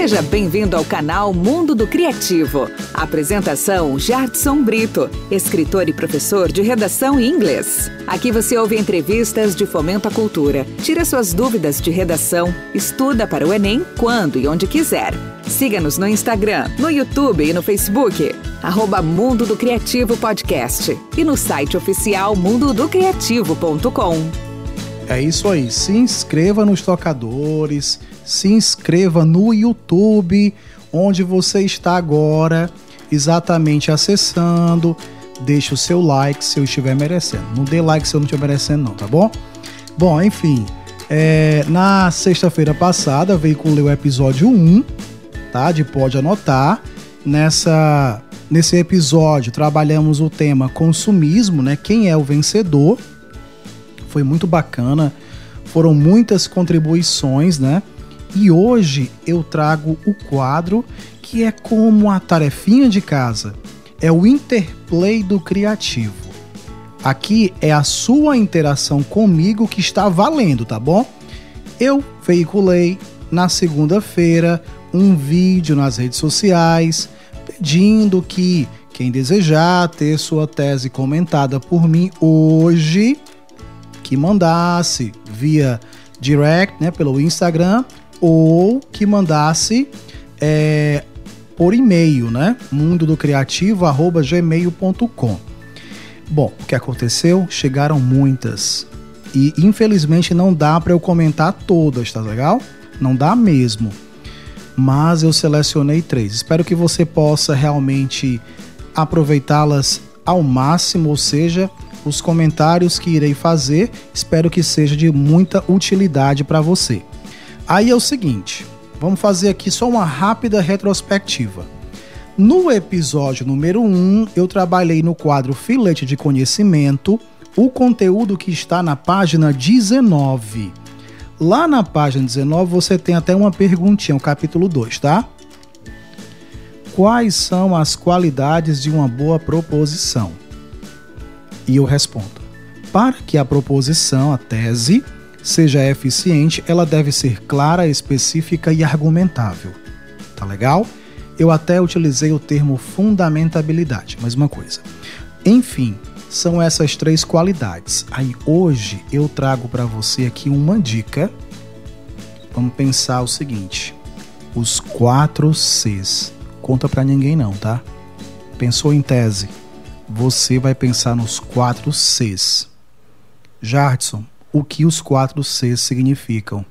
Seja bem-vindo ao canal Mundo do Criativo. Apresentação Jardson Brito, escritor e professor de redação em inglês. Aqui você ouve entrevistas de fomento à cultura, tira suas dúvidas de redação, estuda para o Enem quando e onde quiser. Siga-nos no Instagram, no YouTube e no Facebook, arroba Mundo do Criativo Podcast e no site oficial mundodocriativo.com. É isso aí, se inscreva nos tocadores, se inscreva no YouTube, onde você está agora, exatamente acessando. Deixe o seu like se eu estiver merecendo. Não dê like se eu não estiver merecendo, não, tá bom? Bom, enfim, é, na sexta-feira passada veiculei o episódio 1, tá? De Pode Anotar. Nessa, nesse episódio trabalhamos o tema consumismo, né? Quem é o vencedor? Foi muito bacana. Foram muitas contribuições, né? E hoje eu trago o quadro que é como a tarefinha de casa. É o interplay do criativo. Aqui é a sua interação comigo que está valendo, tá bom? Eu veiculei na segunda-feira um vídeo nas redes sociais pedindo que quem desejar ter sua tese comentada por mim hoje, que mandasse via direct, né, pelo Instagram ou que mandasse é, por e-mail, né? mundo do criativo gmail.com. Bom, o que aconteceu? Chegaram muitas e infelizmente não dá para eu comentar todas, tá legal? Não dá mesmo. Mas eu selecionei três. Espero que você possa realmente aproveitá-las ao máximo, ou seja, os comentários que irei fazer, espero que seja de muita utilidade para você. Aí é o seguinte, vamos fazer aqui só uma rápida retrospectiva. No episódio número 1, eu trabalhei no quadro Filete de Conhecimento, o conteúdo que está na página 19. Lá na página 19 você tem até uma perguntinha, o capítulo 2, tá? Quais são as qualidades de uma boa proposição? E eu respondo: para que a proposição, a tese, seja eficiente, ela deve ser clara, específica e argumentável. Tá legal? Eu até utilizei o termo fundamentabilidade, mais uma coisa. Enfim, são essas três qualidades. Aí hoje eu trago para você aqui uma dica. Vamos pensar o seguinte: os quatro Cs. Conta para ninguém não, tá? Pensou em tese? Você vai pensar nos quatro Cs. Jardson, o que os quatro Cs significam.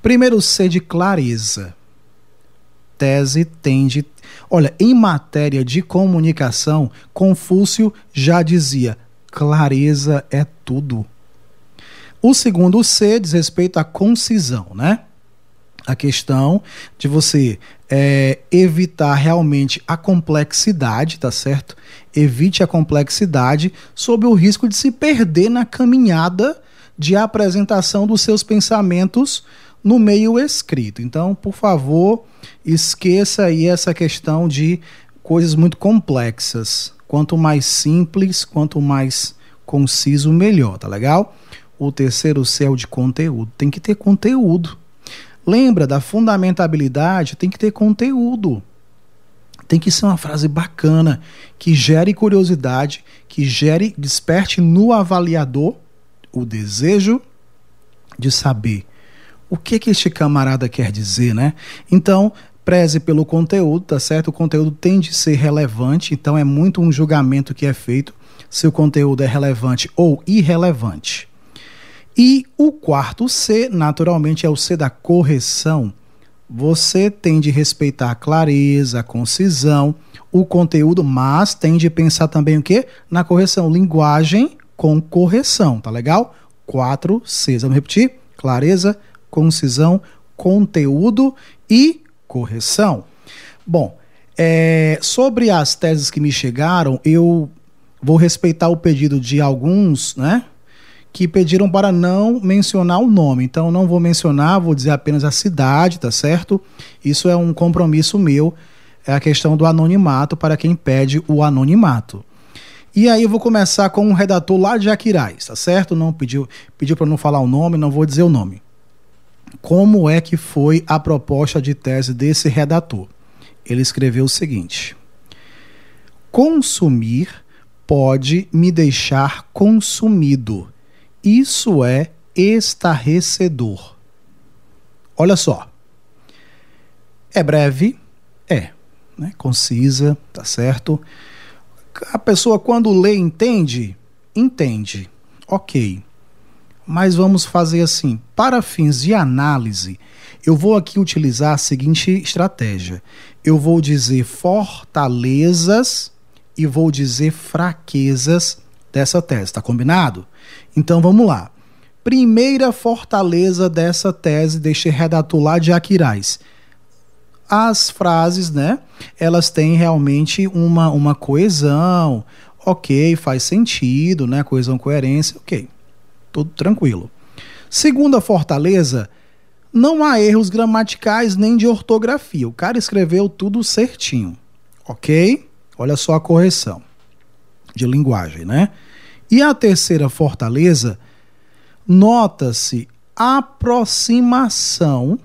Primeiro C de clareza. Tese tende. Olha, em matéria de comunicação, Confúcio já dizia: clareza é tudo. O segundo C diz respeito à concisão, né? A questão de você é, evitar realmente a complexidade, tá certo? Evite a complexidade sob o risco de se perder na caminhada de apresentação dos seus pensamentos no meio escrito. Então, por favor, esqueça aí essa questão de coisas muito complexas. Quanto mais simples, quanto mais conciso, melhor, tá legal? O terceiro céu de conteúdo. Tem que ter conteúdo. Lembra da fundamentabilidade? Tem que ter conteúdo. Tem que ser uma frase bacana, que gere curiosidade, que gere, desperte no avaliador o desejo de saber o que que este camarada quer dizer, né? Então, preze pelo conteúdo, tá certo? O conteúdo tem de ser relevante, então é muito um julgamento que é feito se o conteúdo é relevante ou irrelevante. E o quarto C, naturalmente, é o C da correção. Você tem de respeitar a clareza, a concisão, o conteúdo, mas tem de pensar também o quê? Na correção, linguagem com correção, tá legal? 4 Cs. Vamos repetir? Clareza, concisão, conteúdo e correção. Bom, é, sobre as teses que me chegaram, eu vou respeitar o pedido de alguns, né? Que pediram para não mencionar o nome. Então, não vou mencionar, vou dizer apenas a cidade, tá certo? Isso é um compromisso meu. É a questão do anonimato para quem pede o anonimato. E aí eu vou começar com um redator lá de Aquiraz, tá certo? Não pediu, pediu para não falar o nome, não vou dizer o nome. como é que foi a proposta de tese desse redator. Ele escreveu o seguinte: Consumir pode me deixar consumido. Isso é estarrecedor. Olha só. É breve? É. Né? Concisa, tá certo? A pessoa, quando lê, entende? Entende. Ok. Mas vamos fazer assim. Para fins de análise, eu vou aqui utilizar a seguinte estratégia. Eu vou dizer fortalezas e vou dizer fraquezas dessa tese. Tá combinado? Então vamos lá. Primeira fortaleza dessa tese deste redator lá de Aquiraz as frases, né? Elas têm realmente uma, uma coesão, ok, faz sentido, né? Coesão, coerência, ok, tudo tranquilo. Segunda fortaleza, não há erros gramaticais nem de ortografia. O cara escreveu tudo certinho, ok? Olha só a correção de linguagem, né? E a terceira fortaleza, nota-se aproximação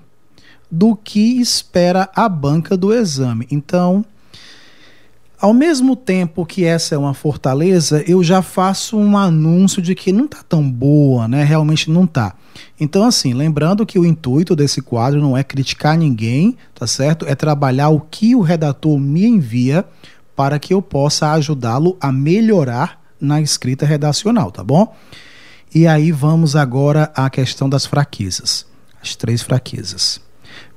do que espera a banca do exame. Então, ao mesmo tempo que essa é uma fortaleza, eu já faço um anúncio de que não está tão boa, né? Realmente não está. Então, assim, lembrando que o intuito desse quadro não é criticar ninguém, tá certo? É trabalhar o que o redator me envia para que eu possa ajudá-lo a melhorar na escrita redacional, tá bom? E aí vamos agora à questão das fraquezas. As três fraquezas.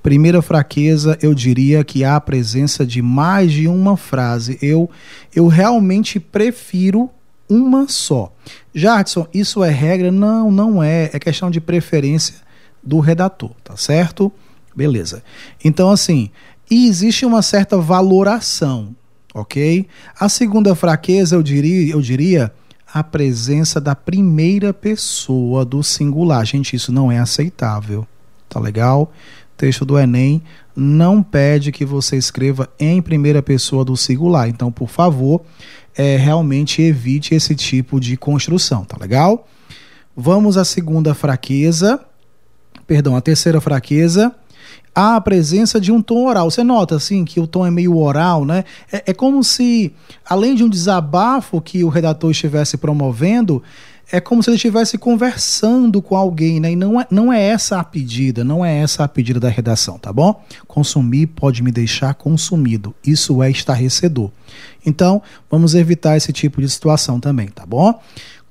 Primeira fraqueza, eu diria que há a presença de mais de uma frase. Eu, eu realmente prefiro uma só. Jadson, isso é regra? Não, não é. É questão de preferência do redator, tá certo? Beleza. Então, assim, existe uma certa valoração, ok? A segunda fraqueza, eu diria, eu diria a presença da primeira pessoa do singular. Gente, isso não é aceitável. Tá legal? texto do Enem não pede que você escreva em primeira pessoa do singular. Então, por favor, é, realmente evite esse tipo de construção, tá legal? Vamos à segunda fraqueza, perdão, a terceira fraqueza, a presença de um tom oral. Você nota assim que o tom é meio oral, né? É, é como se, além de um desabafo que o redator estivesse promovendo, é como se ele estivesse conversando com alguém, né? E não é, não é essa a pedida, não é essa a pedida da redação, tá bom? Consumir pode me deixar consumido. Isso é estarrecedor. Então, vamos evitar esse tipo de situação também, tá bom?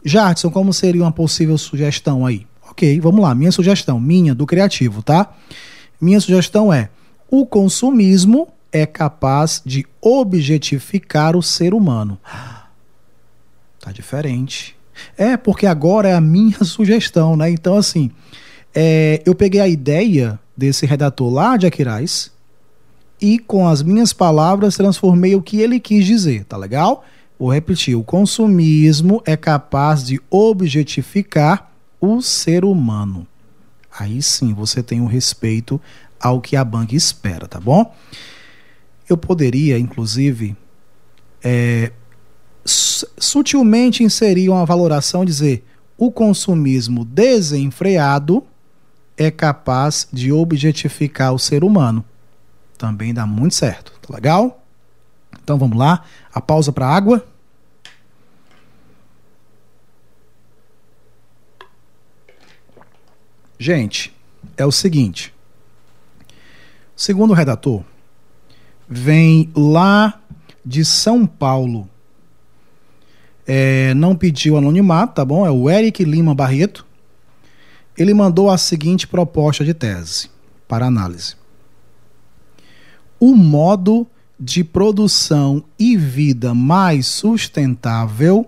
Jardson, como seria uma possível sugestão aí? Ok, vamos lá. Minha sugestão, minha, do criativo, tá? Minha sugestão é: o consumismo é capaz de objetificar o ser humano. Tá diferente. É, porque agora é a minha sugestão, né? Então, assim, é, eu peguei a ideia desse redator lá de Aquiraz e, com as minhas palavras, transformei o que ele quis dizer, tá legal? Vou repetir: o consumismo é capaz de objetificar o ser humano. Aí sim você tem um respeito ao que a banca espera, tá bom? Eu poderia, inclusive, é, sutilmente inserir uma valoração dizer o consumismo desenfreado é capaz de objetificar o ser humano. Também dá muito certo, tá legal? Então vamos lá, a pausa para água. Gente, é o seguinte. Segundo o redator, vem lá de São Paulo é, não pediu anonimato, tá bom? É o Eric Lima Barreto. Ele mandou a seguinte proposta de tese para análise: O modo de produção e vida mais sustentável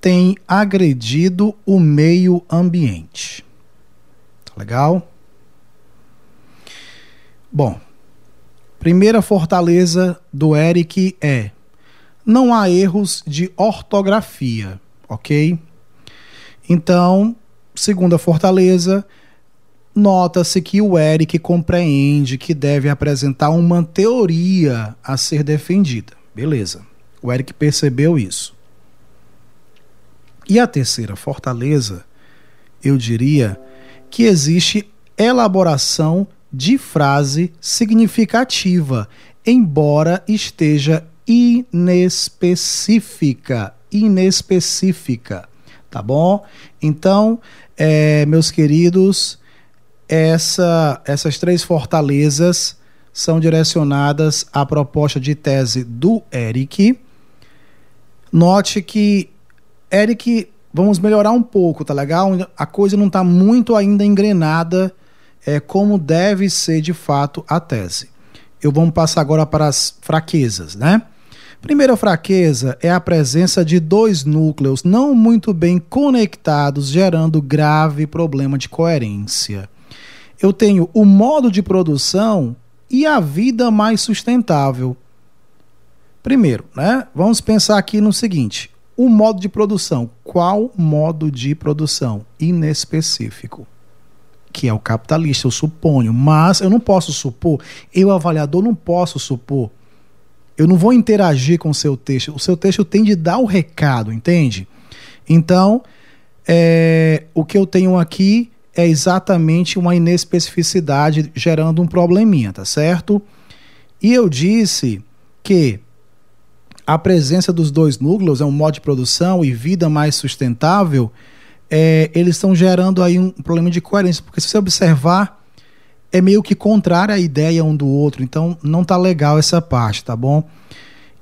tem agredido o meio ambiente. Tá legal? Bom, primeira fortaleza do Eric é não há erros de ortografia, ok? Então, segundo a Fortaleza, nota-se que o Eric compreende que deve apresentar uma teoria a ser defendida. Beleza. O Eric percebeu isso. E a terceira fortaleza, eu diria que existe elaboração de frase significativa, embora esteja inespecífica. Inespecífica, tá bom? Então, é, meus queridos, essa, essas três fortalezas são direcionadas à proposta de tese do Eric. Note que Eric, vamos melhorar um pouco, tá legal? A coisa não está muito ainda engrenada é, como deve ser de fato a tese. Eu vamos passar agora para as fraquezas, né? Primeira fraqueza é a presença de dois núcleos não muito bem conectados, gerando grave problema de coerência. Eu tenho o modo de produção e a vida mais sustentável. Primeiro, né? Vamos pensar aqui no seguinte: o modo de produção. Qual modo de produção? Inespecífico. Que é o capitalista, eu suponho. Mas eu não posso supor, eu, avaliador, não posso supor. Eu não vou interagir com o seu texto. O seu texto tem de dar o recado, entende? Então, é, o que eu tenho aqui é exatamente uma inespecificidade gerando um probleminha, tá certo? E eu disse que a presença dos dois núcleos é um modo de produção e vida mais sustentável, é, eles estão gerando aí um problema de coerência, porque se você observar, é meio que contrária a ideia um do outro, então não tá legal essa parte, tá bom?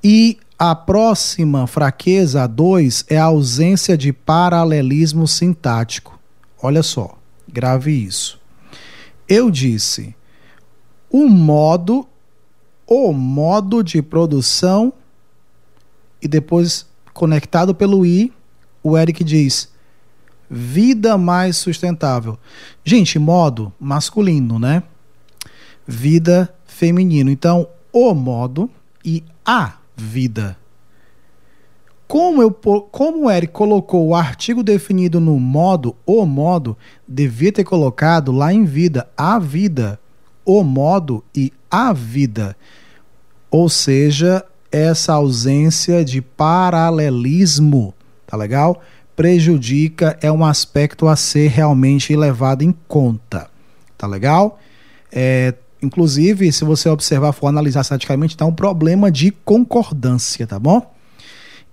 E a próxima fraqueza, a 2, é a ausência de paralelismo sintático. Olha só. Grave isso. Eu disse o modo, o modo de produção e depois conectado pelo i, o Eric diz vida mais sustentável. Gente, modo masculino, né? Vida feminino. Então, o modo e a vida como, eu, como o Eric colocou o artigo definido no modo, o modo, devia ter colocado lá em vida, a vida, o modo e a vida. Ou seja, essa ausência de paralelismo, tá legal? Prejudica, é um aspecto a ser realmente levado em conta, tá legal? É, inclusive, se você observar, for analisar estaticamente, está um problema de concordância, tá bom?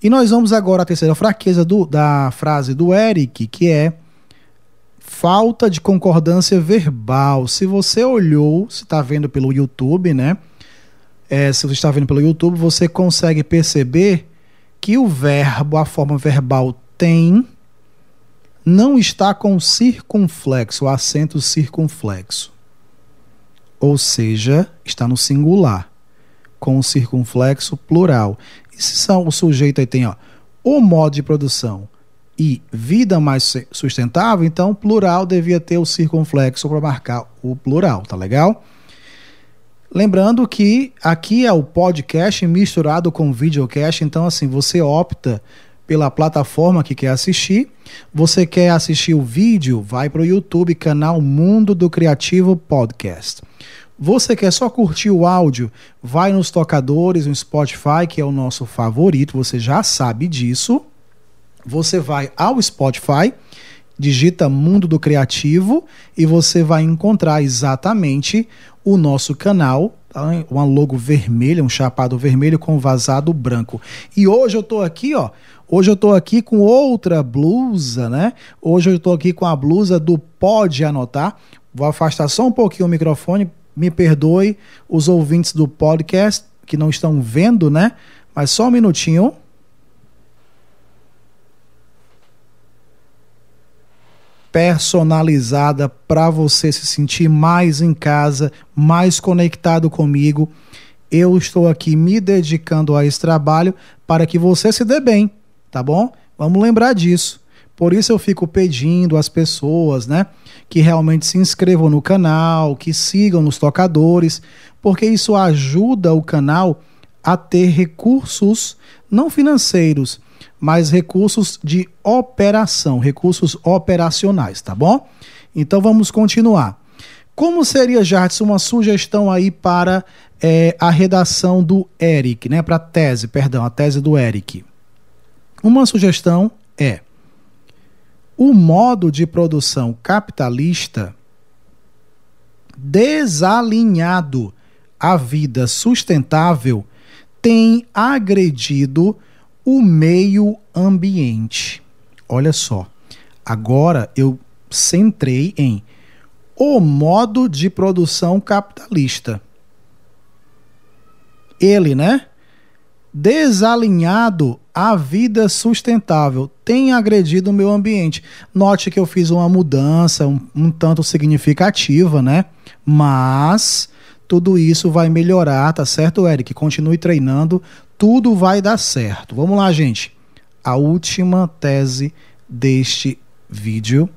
E nós vamos agora à terceira fraqueza do, da frase do Eric, que é falta de concordância verbal. Se você olhou, se está vendo pelo YouTube, né? É, se você está vendo pelo YouTube, você consegue perceber que o verbo, a forma verbal tem, não está com circunflexo, o acento circunflexo. Ou seja, está no singular, com o circunflexo plural. E se são, o sujeito aí tem ó, o modo de produção e vida mais sustentável, então plural devia ter o circunflexo para marcar o plural, tá legal? Lembrando que aqui é o podcast misturado com videocast, então assim, você opta pela plataforma que quer assistir. Você quer assistir o vídeo? Vai para o YouTube, canal Mundo do Criativo Podcast. Você quer só curtir o áudio? Vai nos tocadores, no Spotify, que é o nosso favorito, você já sabe disso. Você vai ao Spotify, digita Mundo do Criativo e você vai encontrar exatamente o nosso canal, tá? uma logo vermelha, um chapado vermelho com vazado branco. E hoje eu tô aqui, ó, Hoje eu estou aqui com outra blusa, né? Hoje eu estou aqui com a blusa do Pode Anotar. Vou afastar só um pouquinho o microfone me perdoe os ouvintes do podcast que não estão vendo, né? Mas só um minutinho. Personalizada para você se sentir mais em casa, mais conectado comigo. Eu estou aqui me dedicando a esse trabalho para que você se dê bem, tá bom? Vamos lembrar disso. Por isso eu fico pedindo às pessoas, né, que realmente se inscrevam no canal, que sigam nos tocadores, porque isso ajuda o canal a ter recursos não financeiros, mas recursos de operação, recursos operacionais, tá bom? Então vamos continuar. Como seria, Jardim, uma sugestão aí para é, a redação do Eric, né? Para a tese, perdão, a tese do Eric. Uma sugestão é o modo de produção capitalista desalinhado à vida sustentável tem agredido o meio ambiente. Olha só, agora eu centrei em o modo de produção capitalista. Ele, né? Desalinhado à vida sustentável, tem agredido o meio ambiente. Note que eu fiz uma mudança um, um tanto significativa, né? Mas tudo isso vai melhorar, tá certo, Eric? Continue treinando, tudo vai dar certo. Vamos lá, gente. A última tese deste vídeo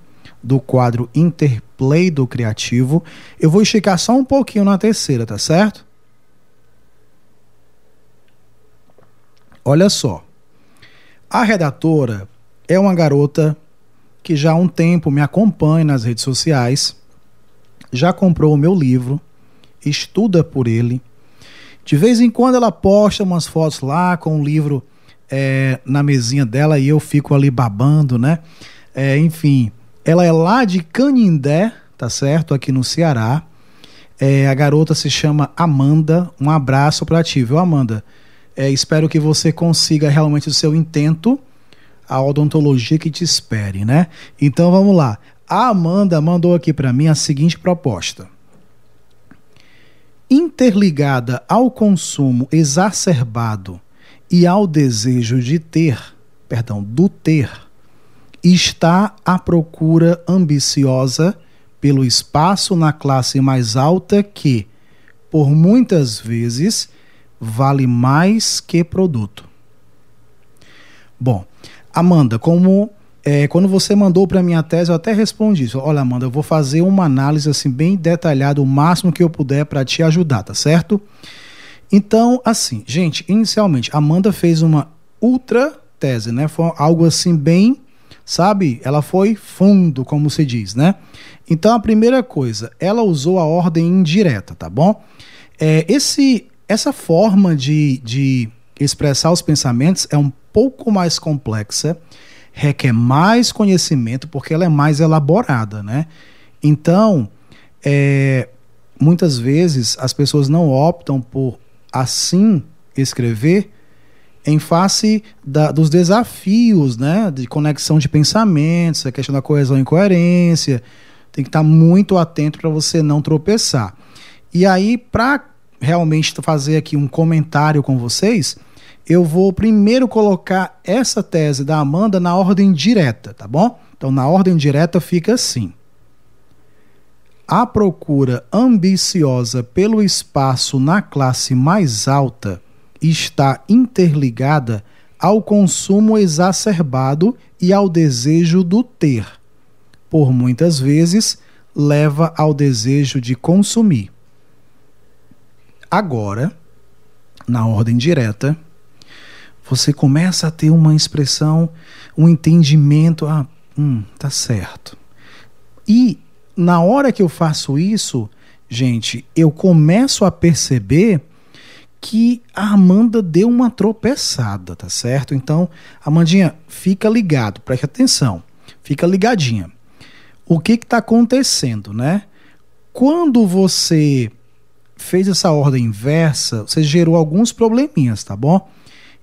do quadro Interplay do Criativo. Eu vou esticar só um pouquinho na terceira, tá certo? Olha só. A redatora é uma garota que já há um tempo me acompanha nas redes sociais, já comprou o meu livro, estuda por ele. De vez em quando ela posta umas fotos lá com o livro é, na mesinha dela e eu fico ali babando, né? É, enfim, ela é lá de Canindé, tá certo? Aqui no Ceará. É, a garota se chama Amanda. Um abraço para ti, viu, Amanda? É, espero que você consiga realmente o seu intento, a odontologia que te espere, né? Então vamos lá. A Amanda mandou aqui para mim a seguinte proposta. Interligada ao consumo exacerbado e ao desejo de ter, perdão, do ter, está a procura ambiciosa pelo espaço na classe mais alta que, por muitas vezes, vale mais que produto. Bom, Amanda, como é, quando você mandou para minha tese, eu até respondi isso. Olha, Amanda, eu vou fazer uma análise assim bem detalhada, o máximo que eu puder para te ajudar, tá certo? Então, assim, gente, inicialmente, Amanda fez uma ultra tese, né? Foi algo assim bem sabe? Ela foi fundo, como se diz, né? Então a primeira coisa, ela usou a ordem indireta, tá bom? É, esse, essa forma de, de expressar os pensamentos é um pouco mais complexa, requer mais conhecimento porque ela é mais elaborada, né? Então, é, muitas vezes as pessoas não optam por assim escrever em face da, dos desafios né, de conexão de pensamentos, a questão da coesão e coerência. Tem que estar muito atento para você não tropeçar. E aí, para realmente fazer aqui um comentário com vocês, eu vou primeiro colocar essa tese da Amanda na ordem direta, tá bom? Então, na ordem direta fica assim. A procura ambiciosa pelo espaço na classe mais alta está interligada ao consumo exacerbado e ao desejo do ter. Por muitas vezes, leva ao desejo de consumir. Agora, na ordem direta, você começa a ter uma expressão, um entendimento, ah, hum, tá certo. E na hora que eu faço isso, gente, eu começo a perceber que a Amanda deu uma tropeçada, tá certo? Então, Amandinha, fica ligado, preste atenção, fica ligadinha. O que está acontecendo, né? Quando você fez essa ordem inversa, você gerou alguns probleminhas, tá bom?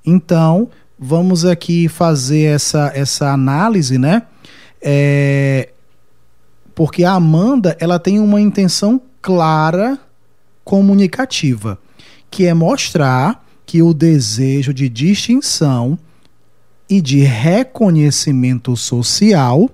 Então, vamos aqui fazer essa, essa análise, né? É, porque a Amanda ela tem uma intenção clara comunicativa que é mostrar que o desejo de distinção e de reconhecimento social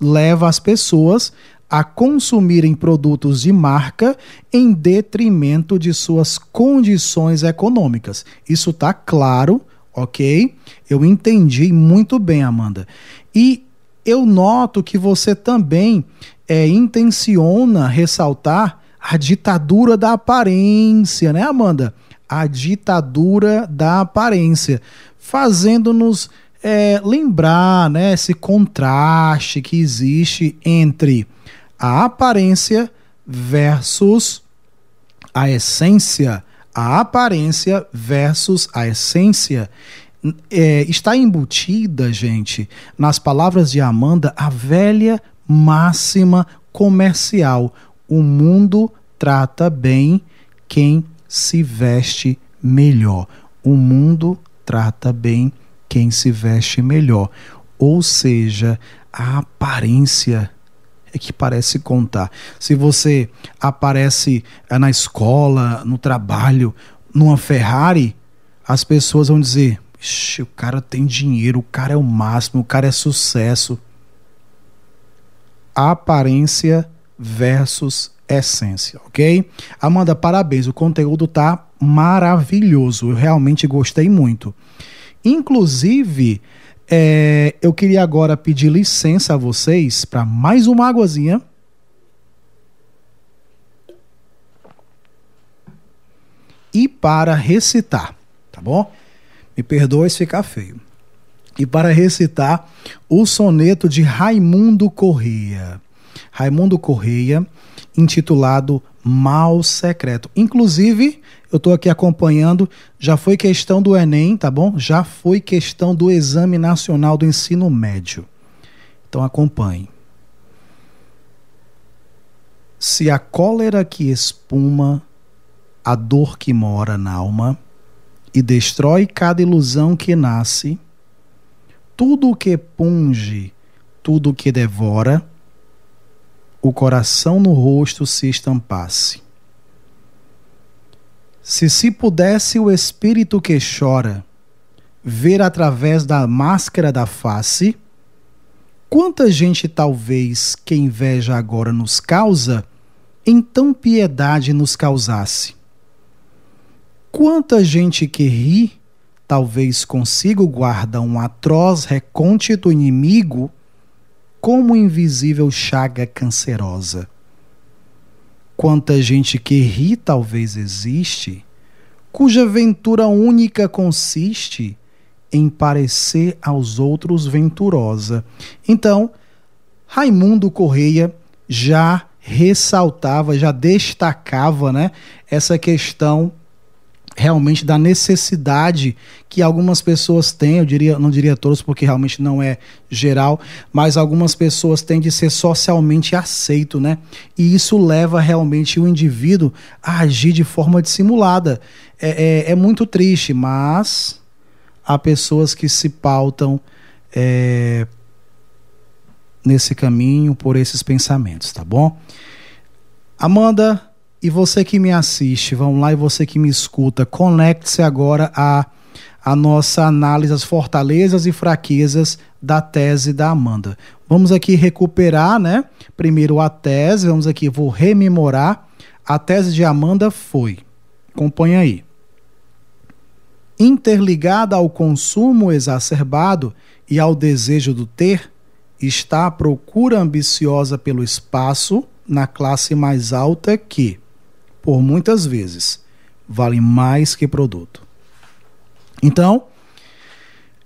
leva as pessoas a consumirem produtos de marca em detrimento de suas condições econômicas. Isso está claro, ok? Eu entendi muito bem, Amanda. E eu noto que você também é, intenciona ressaltar a ditadura da aparência, né, Amanda? A ditadura da aparência, fazendo-nos é, lembrar né, esse contraste que existe entre a aparência versus a essência. A aparência versus a essência. É, está embutida, gente, nas palavras de Amanda, a velha máxima comercial o mundo trata bem quem se veste melhor. O mundo trata bem quem se veste melhor. Ou seja, a aparência é que parece contar. Se você aparece eh, na escola, no trabalho, numa Ferrari, as pessoas vão dizer: o cara tem dinheiro, o cara é o máximo, o cara é sucesso. Aparência versus essência, ok? Amanda, parabéns, o conteúdo tá maravilhoso, eu realmente gostei muito. Inclusive, é, eu queria agora pedir licença a vocês para mais uma águazinha. E para recitar, tá bom? Me perdoe se ficar feio. E para recitar o soneto de Raimundo Correia. Raimundo Correia, intitulado Mal Secreto. Inclusive, eu estou aqui acompanhando, já foi questão do Enem, tá bom? Já foi questão do Exame Nacional do Ensino Médio. Então acompanhe. Se a cólera que espuma, a dor que mora na alma, e destrói cada ilusão que nasce, tudo o que punge, tudo o que devora, o coração no rosto se estampasse. Se se pudesse o espírito que chora ver através da máscara da face, quanta gente talvez que inveja agora nos causa, então piedade nos causasse. Quanta gente que ri, talvez consigo guarda um atroz reconte do inimigo como invisível chaga cancerosa. Quanta gente que ri talvez existe, cuja ventura única consiste em parecer aos outros venturosa. Então, Raimundo Correia já ressaltava, já destacava, né, essa questão realmente da necessidade que algumas pessoas têm, eu diria, não diria todos porque realmente não é geral, mas algumas pessoas têm de ser socialmente aceito, né? E isso leva realmente o indivíduo a agir de forma dissimulada. É, é, é muito triste, mas há pessoas que se pautam é, nesse caminho por esses pensamentos, tá bom? Amanda, e você que me assiste, vamos lá, e você que me escuta, conecte-se agora a, a nossa análise das fortalezas e fraquezas da tese da Amanda. Vamos aqui recuperar, né? Primeiro a tese, vamos aqui, vou rememorar. A tese de Amanda foi, acompanha aí. Interligada ao consumo exacerbado e ao desejo do ter, está a procura ambiciosa pelo espaço na classe mais alta que, por muitas vezes, vale mais que produto. Então,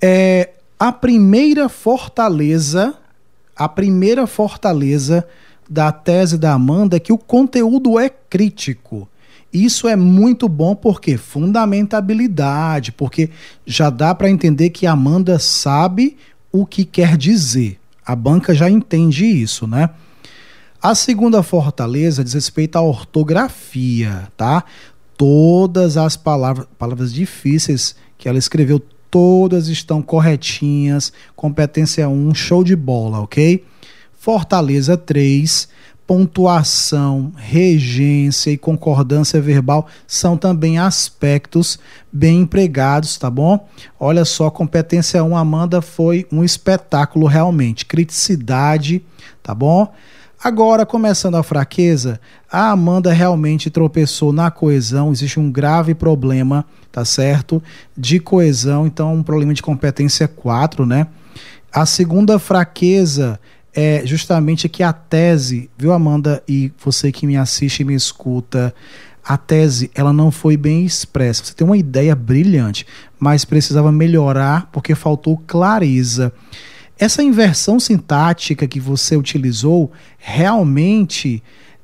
é, a primeira fortaleza, a primeira fortaleza da tese da Amanda é que o conteúdo é crítico. Isso é muito bom porque fundamentabilidade, porque já dá para entender que a Amanda sabe o que quer dizer. A banca já entende isso, né? A segunda fortaleza diz respeito à ortografia, tá? Todas as palavras, palavras difíceis que ela escreveu, todas estão corretinhas. Competência 1, show de bola, ok? Fortaleza 3, pontuação, regência e concordância verbal são também aspectos bem empregados, tá bom? Olha só, competência 1, Amanda, foi um espetáculo realmente. Criticidade, tá bom? Agora, começando a fraqueza, a Amanda realmente tropeçou na coesão, existe um grave problema, tá certo? De coesão, então um problema de competência 4, né? A segunda fraqueza é justamente que a tese, viu Amanda e você que me assiste e me escuta, a tese ela não foi bem expressa. Você tem uma ideia brilhante, mas precisava melhorar porque faltou clareza. Essa inversão sintática que você utilizou realmente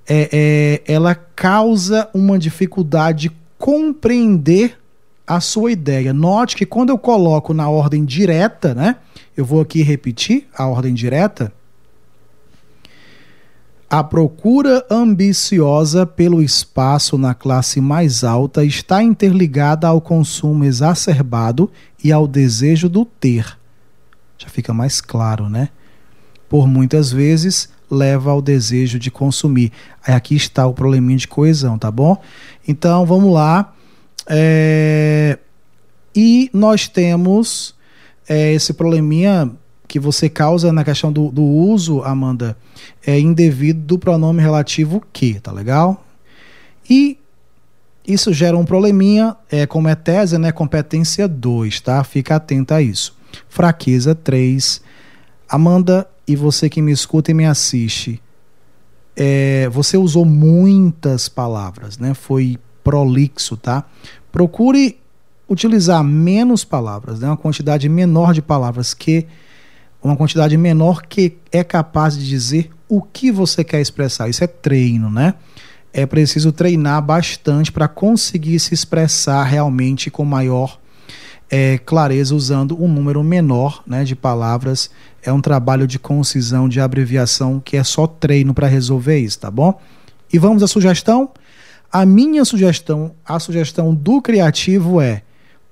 é, é, ela causa uma dificuldade de compreender a sua ideia. Note que quando eu coloco na ordem direta, né? Eu vou aqui repetir a ordem direta. A procura ambiciosa pelo espaço na classe mais alta está interligada ao consumo exacerbado e ao desejo do ter. Já fica mais claro, né? Por muitas vezes leva ao desejo de consumir. Aí aqui está o probleminha de coesão, tá bom? Então vamos lá. É... E nós temos é, esse probleminha que você causa na questão do, do uso, Amanda, é indevido do pronome relativo que, tá legal? E isso gera um probleminha, é, como é tese, né? Competência 2, tá? Fica atenta a isso. Fraqueza 3. Amanda, e você que me escuta e me assiste, é, você usou muitas palavras, né? Foi prolixo, tá? Procure utilizar menos palavras, né? uma quantidade menor de palavras que uma quantidade menor que é capaz de dizer o que você quer expressar. Isso é treino, né? É preciso treinar bastante para conseguir se expressar realmente com maior é, clareza usando um número menor né, de palavras. É um trabalho de concisão, de abreviação, que é só treino para resolver isso, tá bom? E vamos à sugestão? A minha sugestão, a sugestão do criativo é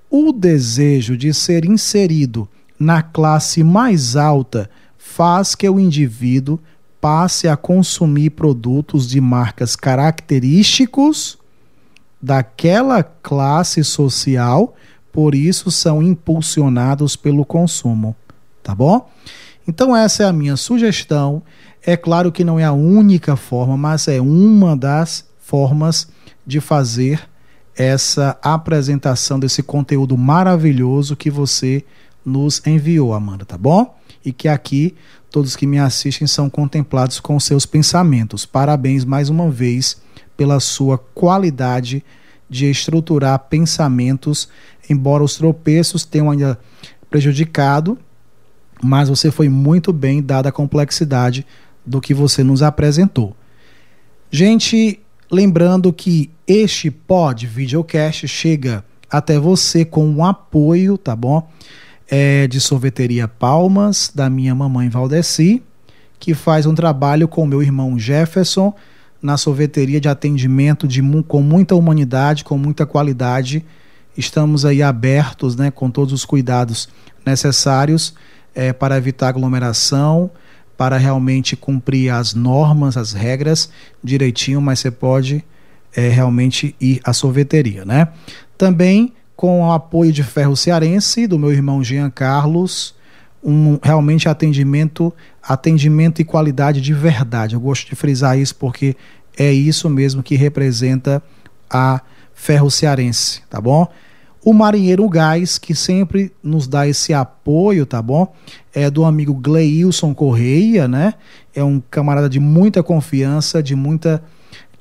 o desejo de ser inserido na classe mais alta faz que o indivíduo passe a consumir produtos de marcas característicos daquela classe social, por isso são impulsionados pelo consumo, tá bom? Então essa é a minha sugestão. É claro que não é a única forma, mas é uma das formas de fazer essa apresentação desse conteúdo maravilhoso que você nos enviou, Amanda, tá bom? E que aqui todos que me assistem são contemplados com seus pensamentos. Parabéns mais uma vez pela sua qualidade de estruturar pensamentos, embora os tropeços tenham ainda prejudicado, mas você foi muito bem dada a complexidade do que você nos apresentou. Gente, lembrando que este pod videocast chega até você com um apoio, tá bom? é de sorveteria Palmas, da minha mamãe Valdeci, que faz um trabalho com meu irmão Jefferson na sorveteria de atendimento de, com muita humanidade, com muita qualidade. Estamos aí abertos, né, com todos os cuidados necessários é, para evitar aglomeração, para realmente cumprir as normas, as regras direitinho, mas você pode é, realmente ir à sorveteria, né? Também com o apoio de Ferro Cearense, do meu irmão Jean Carlos, um realmente atendimento, atendimento e qualidade de verdade. Eu gosto de frisar isso porque é isso mesmo que representa a Ferro Cearense, tá bom? O Marinheiro Gás, que sempre nos dá esse apoio, tá bom? É do amigo Gleilson Correia, né? É um camarada de muita confiança, de muita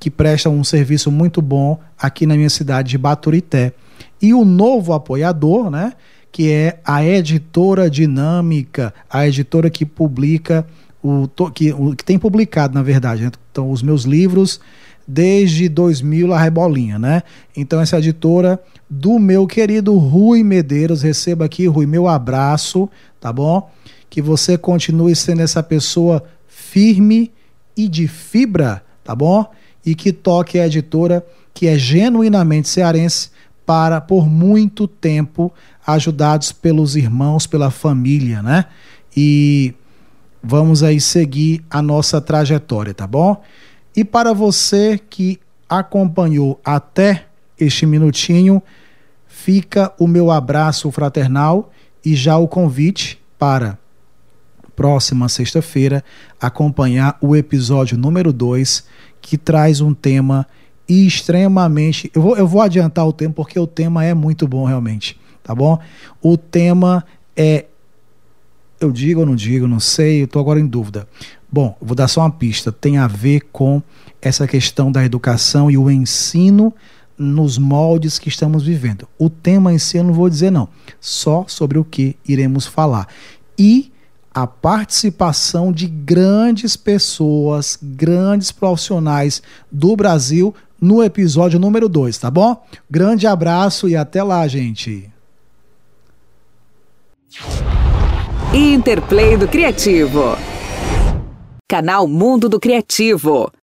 que presta um serviço muito bom aqui na minha cidade de Baturité e o novo apoiador, né? Que é a editora dinâmica, a editora que publica o que, que tem publicado, na verdade, né? então os meus livros desde 2000 a Rebolinha, né? Então essa editora do meu querido Rui Medeiros, receba aqui, Rui, meu abraço, tá bom? Que você continue sendo essa pessoa firme e de fibra, tá bom? E que toque a editora que é genuinamente cearense para por muito tempo ajudados pelos irmãos, pela família, né? E vamos aí seguir a nossa trajetória, tá bom? E para você que acompanhou até este minutinho, fica o meu abraço fraternal e já o convite para próxima sexta-feira acompanhar o episódio número 2, que traz um tema extremamente. Eu vou, eu vou adiantar o tema porque o tema é muito bom realmente, tá bom? O tema é. Eu digo ou não digo, não sei, eu tô agora em dúvida. Bom, vou dar só uma pista. Tem a ver com essa questão da educação e o ensino nos moldes que estamos vivendo. O tema em si eu não vou dizer não, só sobre o que iremos falar. E a participação de grandes pessoas, grandes profissionais do Brasil no episódio número 2, tá bom? Grande abraço e até lá, gente. Interplay do Criativo. Canal Mundo do Criativo.